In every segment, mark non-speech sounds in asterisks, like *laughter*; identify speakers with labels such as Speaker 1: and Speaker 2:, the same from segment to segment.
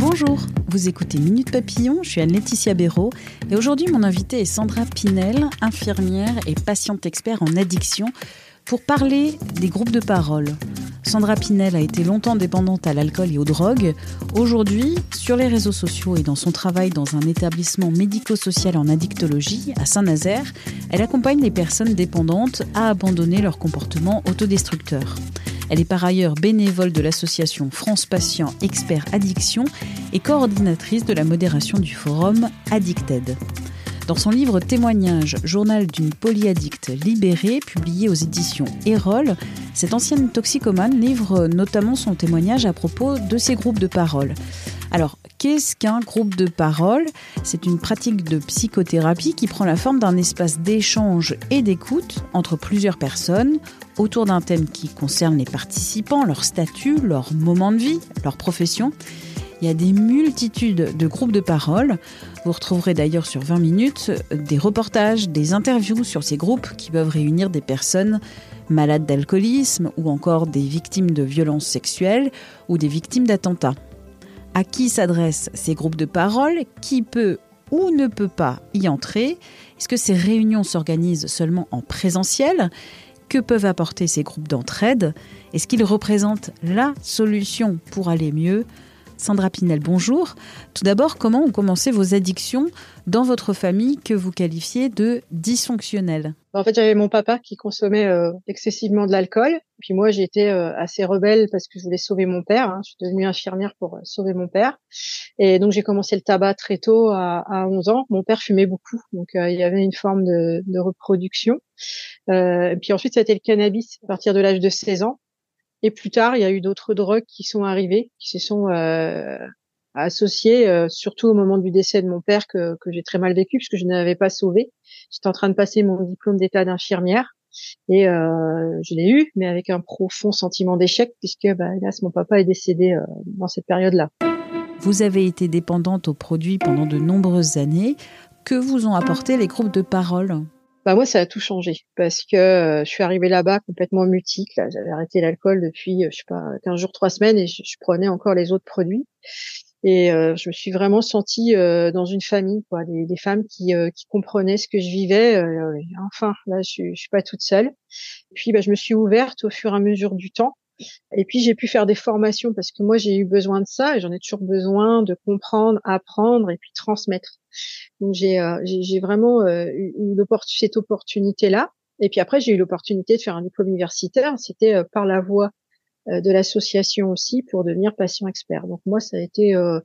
Speaker 1: Bonjour, vous écoutez Minute Papillon, je suis Anne-Laetitia Béraud et aujourd'hui mon invité est Sandra Pinel, infirmière et patiente expert en addiction pour parler des groupes de parole. Sandra Pinel a été longtemps dépendante à l'alcool et aux drogues. Aujourd'hui, sur les réseaux sociaux et dans son travail dans un établissement médico-social en addictologie à Saint-Nazaire, elle accompagne les personnes dépendantes à abandonner leur comportement autodestructeur. Elle est par ailleurs bénévole de l'association France Patients Experts Addiction et coordinatrice de la modération du forum Addicted. Dans son livre Témoignage, journal d'une polyaddicte libérée, publié aux éditions Erol, cette ancienne toxicomane livre notamment son témoignage à propos de ces groupes de parole. Alors, qu'est-ce qu'un groupe de parole? C'est une pratique de psychothérapie qui prend la forme d'un espace d'échange et d'écoute entre plusieurs personnes autour d'un thème qui concerne les participants, leur statut, leur moment de vie, leur profession. Il y a des multitudes de groupes de parole. Vous retrouverez d'ailleurs sur 20 minutes des reportages, des interviews sur ces groupes qui peuvent réunir des personnes malades d'alcoolisme ou encore des victimes de violences sexuelles ou des victimes d'attentats. À qui s'adressent ces groupes de parole Qui peut ou ne peut pas y entrer? Est-ce que ces réunions s'organisent seulement en présentiel? Que peuvent apporter ces groupes d'entraide? Est-ce qu'ils représentent la solution pour aller mieux? Sandra Pinel, bonjour. Tout d'abord, comment ont commencé vos addictions dans votre famille que vous qualifiez de dysfonctionnelles?
Speaker 2: En fait, j'avais mon papa qui consommait euh, excessivement de l'alcool. Puis moi, j'étais euh, assez rebelle parce que je voulais sauver mon père. Hein. Je suis devenue infirmière pour euh, sauver mon père. Et donc, j'ai commencé le tabac très tôt, à, à 11 ans. Mon père fumait beaucoup. Donc, il y avait une forme de, de reproduction. puis ensuite, ça a été le cannabis à partir de l'âge de 16 ans. Et plus tard, il y a eu d'autres drogues qui sont arrivées, qui se sont euh, associées, euh, surtout au moment du décès de mon père que, que j'ai très mal vécu puisque je n'avais pas sauvé. J'étais en train de passer mon diplôme d'état d'infirmière et euh, je l'ai eu, mais avec un profond sentiment d'échec puisque, bah, hélas, mon papa est décédé euh, dans cette période-là.
Speaker 1: Vous avez été dépendante aux produits pendant de nombreuses années. Que vous ont apporté les groupes de parole?
Speaker 2: Bah moi ça a tout changé parce que euh, je suis arrivée là-bas complètement mutique. Là, j'avais arrêté l'alcool depuis euh, je sais pas 15 jours, 3 semaines et je, prenais encore les autres produits. Et euh, je me suis vraiment sentie euh, dans une famille, quoi, des, des femmes qui, euh, qui comprenaient ce que je vivais. enfin, là, je, je suis pas toute seule. Et puis, bah, je me suis ouverte au fur et à mesure du temps. Et puis j'ai pu faire des formations parce que moi j'ai eu besoin de ça et j'en ai toujours besoin de comprendre, apprendre et puis transmettre. Donc j'ai euh, vraiment euh, eu cette opportunité là. Et puis après j'ai eu l'opportunité de faire un diplôme universitaire. C'était euh, par la voie euh, de l'association aussi pour devenir patient expert. Donc moi ça a été euh,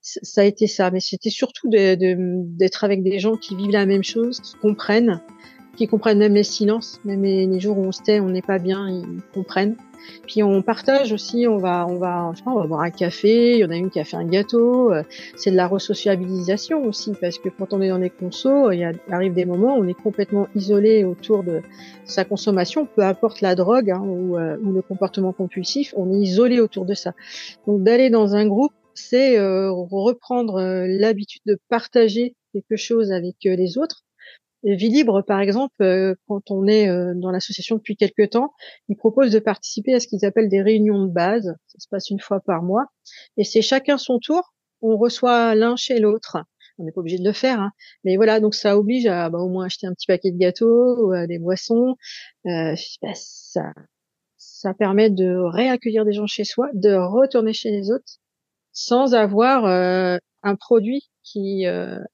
Speaker 2: ça a été ça, mais c'était surtout d'être de, avec des gens qui vivent la même chose, qui comprennent, qui comprennent même les silences, même les, jours où on se tait, on n'est pas bien, ils comprennent. Puis on partage aussi, on va, on va, je sais pas, on va boire un café. Il y en a une qui a fait un gâteau. Euh, c'est de la resociabilisation aussi, parce que quand on est dans les consos, il, arrive des moments où on est complètement isolé autour de sa consommation, peu importe la drogue hein, ou, euh, ou, le comportement compulsif, on est isolé autour de ça. Donc d'aller dans un groupe, c'est euh, reprendre l'habitude de partager quelque chose avec les autres Vie Libre, par exemple, euh, quand on est euh, dans l'association depuis quelques temps, ils proposent de participer à ce qu'ils appellent des réunions de base. Ça se passe une fois par mois. Et c'est chacun son tour. On reçoit l'un chez l'autre. On n'est pas obligé de le faire, hein. mais voilà. Donc ça oblige à bah, au moins acheter un petit paquet de gâteaux, ou, des boissons. Euh, ça, ça permet de réaccueillir des gens chez soi, de retourner chez les autres, sans avoir un produit qui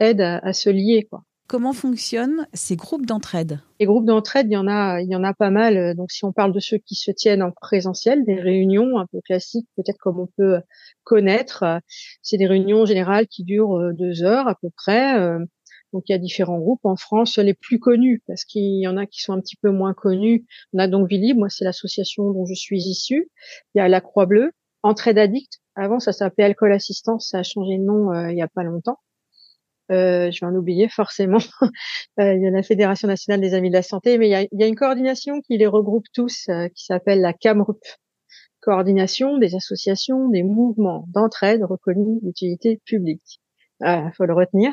Speaker 2: aide à, à se lier, quoi.
Speaker 1: Comment fonctionnent ces groupes d'entraide?
Speaker 2: Les groupes d'entraide, il y en a, il y en a pas mal. Donc, si on parle de ceux qui se tiennent en présentiel, des réunions un peu classiques, peut-être comme on peut connaître, c'est des réunions générales qui durent euh, deux heures à peu près. Euh, donc, il y a différents groupes en France, les plus connus, parce qu'il y en a qui sont un petit peu moins connus. On a donc Vili, moi, c'est l'association dont je suis issue. Il y a la Croix Bleue, Entraide Addict. Avant, ça s'appelait Alcool Assistance, ça a changé de nom euh, il y a pas longtemps. Euh, je vais en oublier forcément. *laughs* Euh, il y a la Fédération nationale des amis de la santé, mais il y a, il y a une coordination qui les regroupe tous, euh, qui s'appelle la CAMRUP, coordination des associations, des mouvements d'entraide reconnus d'utilité publique. Il faut le retenir.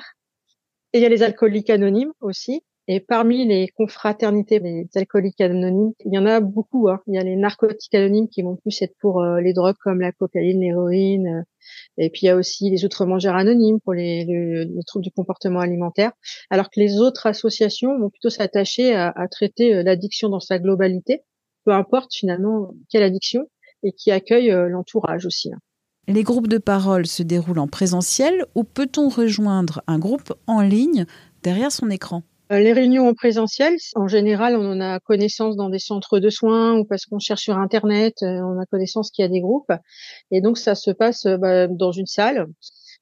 Speaker 2: Et il y a les alcooliques anonymes aussi, et parmi les confraternités des alcooliques anonymes, il y en a beaucoup. Hein. Il y a les narcotiques anonymes qui vont plus être pour euh, les drogues comme la cocaïne, l'héroïne. Euh, et puis il y a aussi les outre-mangeurs anonymes pour les, troubles du comportement alimentaire. Alors que les autres associations vont plutôt s'attacher à, traiter euh, l'addiction dans sa globalité, peu importe finalement quelle addiction, et qui accueille l'entourage aussi. Hein.
Speaker 1: Les groupes de parole se déroulent en présentiel ou peut-on rejoindre un groupe en ligne derrière son écran?
Speaker 2: Les réunions en présentiel, en général, on en a connaissance dans des centres de soins ou parce qu'on cherche sur Internet, euh, on a connaissance qu'il y a des groupes. Et donc, ça se passe euh, bah, dans une salle.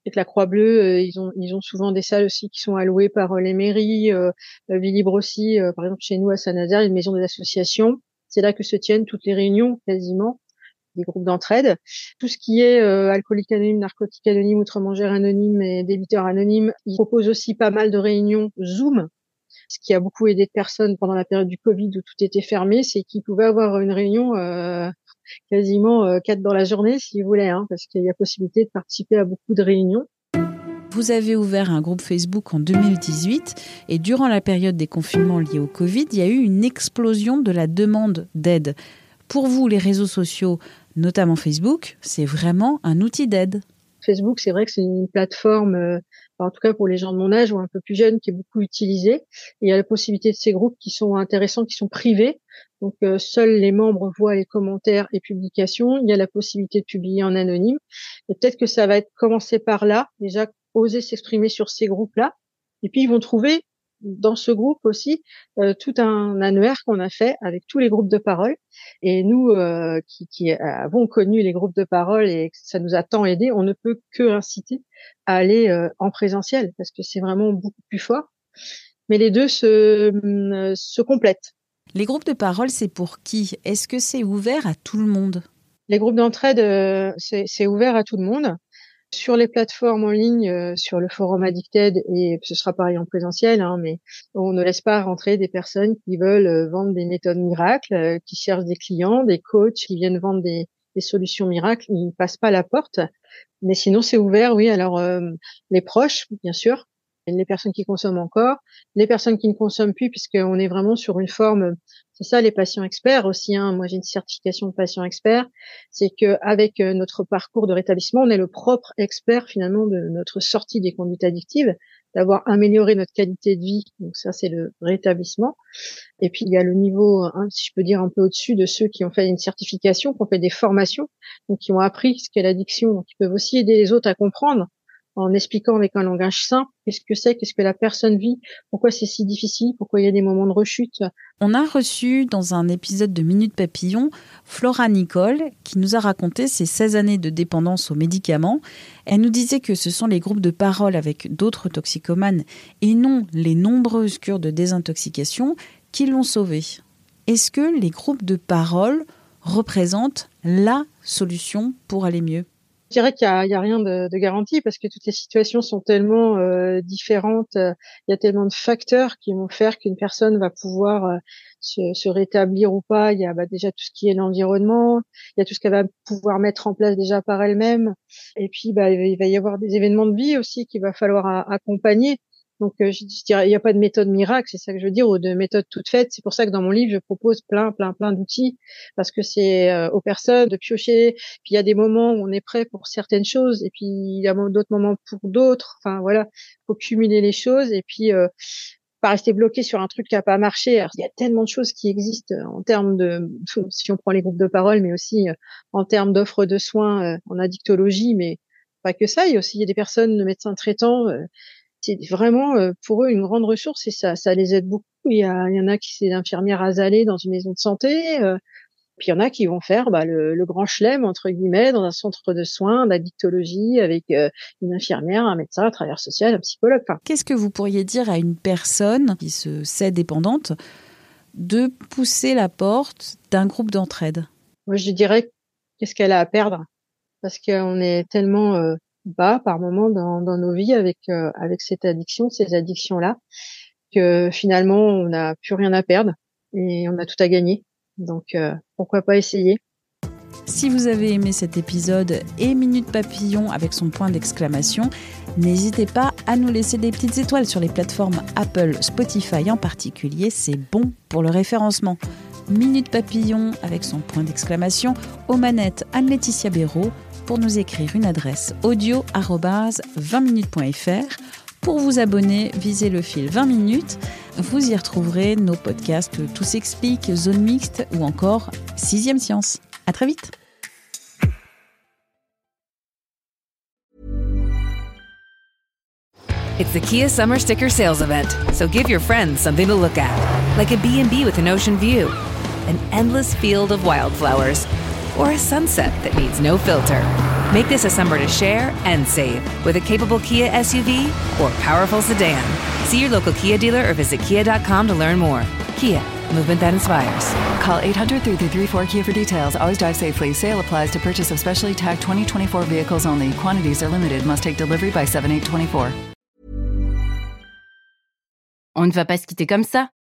Speaker 2: Avec la Croix-Bleue, ils ont ils ont souvent des salles aussi qui sont allouées par les mairies. Euh, Villib aussi, par exemple chez nous à Saint-Nazaire, une maison des associations. C'est là que se tiennent toutes les réunions quasiment des groupes d'entraide. Tout ce qui est euh, alcoolique anonyme, narcotique anonyme, outre-mangère anonyme et débiteur anonyme, ils proposent aussi pas mal de réunions Zoom ce qui a beaucoup aidé de personnes pendant la période du Covid où tout était fermé, c'est qu'ils pouvaient avoir une réunion euh, quasiment euh, quatre dans la journée s'ils voulaient, hein, parce qu'il y a possibilité de participer à beaucoup de réunions.
Speaker 1: Vous avez ouvert un groupe Facebook en 2018 et durant la période des confinements liés au Covid, il y a eu une explosion de la demande d'aide. Pour vous, les réseaux sociaux, notamment Facebook, c'est vraiment un outil d'aide.
Speaker 2: Facebook, c'est vrai que c'est une plateforme, euh, en tout cas pour les gens de mon âge ou un peu plus jeunes, qui est beaucoup utilisée. il y a la possibilité de ces groupes qui sont intéressants, qui sont privés. Donc euh, seuls les membres voient les commentaires et publications. Il y a la possibilité de publier en anonyme. Et peut-être que ça va être commencé par là, déjà oser s'exprimer sur ces groupes-là. Et puis ils vont trouver dans ce groupe aussi euh, tout un annuaire qu'on a fait avec tous les groupes de parole. Et nous, euh, qui, qui, avons connu les groupes de parole et que ça nous a tant aidé, on ne peut que inciter à aller euh, en présentiel parce que c'est vraiment beaucoup plus fort. Mais les deux se, se complètent.
Speaker 1: Les groupes de parole, c'est pour qui? Est-ce que c'est ouvert à tout le monde?
Speaker 2: Les groupes d'entraide, c'est ouvert à tout le monde. Sur les plateformes en ligne, euh, sur le forum Addicted, et ce sera pareil en présentiel, hein, mais on ne laisse pas rentrer des personnes qui veulent euh, vendre des méthodes miracles, euh, qui cherchent des clients, des coachs qui viennent vendre des, des solutions miracles. Ils ne passent pas la porte. Mais sinon, c'est ouvert, oui. Alors, les proches, bien sûr, les personnes qui consomment encore, les personnes qui ne consomment plus, puisqu'on est vraiment sur une forme, c'est ça les patients experts aussi. Hein. Moi, j'ai une certification de patient expert. C'est que avec euh, notre parcours de rétablissement, on est le propre expert finalement de notre sortie des conduites addictives, d'avoir amélioré notre qualité de vie. Donc ça, c'est le rétablissement. Et puis il y a le niveau, hein, si je peux dire un peu au-dessus de ceux qui ont fait une certification, qui ont fait des formations, donc qui ont appris ce qu'est l'addiction, qui peuvent aussi aider les autres à comprendre en expliquant avec un langage simple qu'est-ce que c'est, qu'est-ce que la personne vit, pourquoi c'est si difficile, pourquoi il y a des moments de rechute.
Speaker 1: On a reçu dans un épisode de Minute Papillon Flora Nicole qui nous a raconté ses 16 années de dépendance aux médicaments. Elle nous disait que ce sont les groupes de parole avec d'autres toxicomanes et non les nombreuses cures de désintoxication qui l'ont sauvée. Est-ce que les groupes de parole représentent la solution pour aller mieux?
Speaker 2: Je dirais qu'il y, y a, rien de, de, garanti parce que toutes les situations sont tellement euh, différentes. Il y a tellement de facteurs qui vont faire qu'une personne va pouvoir euh, se, se, rétablir ou pas. Il y a bah, déjà tout ce qui est l'environnement. Il y a tout ce qu'elle va pouvoir mettre en place déjà par elle-même. Et puis, bah, il va y avoir des événements de vie aussi qu'il va falloir accompagner. Donc, euh, je, dirais, il n'y a pas de méthode miracle, c'est ça que je veux dire, ou de méthode toute faite. C'est pour ça que dans mon livre, je propose plein, plein, plein d'outils, parce que c'est euh, aux personnes de piocher. Puis il y a des moments où on est prêt pour certaines choses, et puis il y a d'autres moments pour d'autres. Enfin voilà, faut cumuler les choses, et puis euh, pas rester bloqué sur un truc qui a pas marché. il y a tellement de choses qui existent en termes de, si on prend les groupes de parole, mais aussi en termes d'offres de soins en addictologie, mais pas que ça. Il y a aussi des personnes, de médecins traitants c'est vraiment pour eux une grande ressource et ça, ça les aide beaucoup. Il y, a, il y en a qui c'est infirmière asalée dans une maison de santé. Puis il y en a qui vont faire bah, le, grand chelem entre guillemets dans un centre de soins d'addictologie avec euh, une infirmière, un médecin, un travailleur social, un psychologue.
Speaker 1: Qu'est-ce que vous pourriez dire à une personne qui se sait dépendante de pousser la porte d'un groupe d'entraide?
Speaker 2: Moi, je dirais qu'est-ce qu'elle a à perdre? Parce qu'on est tellement euh, bas par moment dans, nos vies avec euh, avec cette addiction, ces addictions là, que finalement on n'a plus rien à perdre et on a tout à gagner. Donc euh, pourquoi pas essayer?
Speaker 1: Si vous avez aimé cet épisode et Minute Papillon avec son point d'exclamation, n'hésitez pas à nous laisser des petites étoiles sur les plateformes Apple, Spotify en particulier, c'est bon pour le référencement. Minute Papillon avec son point d'exclamation aux manettes Anne-Laetitia Béraud pour nous écrire une adresse audio 20minutes.fr. Pour vous abonner, visez le fil 20 minutes. Vous y retrouverez nos podcasts Tout s'explique, Zone mixte ou encore Sixième Science. À très vite.
Speaker 3: It's the Kia Summer Sticker Sales Event, so give your friends something to look at, like a B&B with an ocean view, an endless field of wildflowers, or a sunset that needs no filter. Make this a summer to share and save with a capable Kia SUV or powerful sedan. See your local Kia dealer or visit kia.com to learn more. Kia, movement that inspires.
Speaker 4: Call 800 334 Kia for details. Always drive safely. Sale applies to purchase of specially tagged 2024 vehicles only. Quantities are limited. Must take delivery by 7824.
Speaker 5: On ne va pas se quitter comme ça.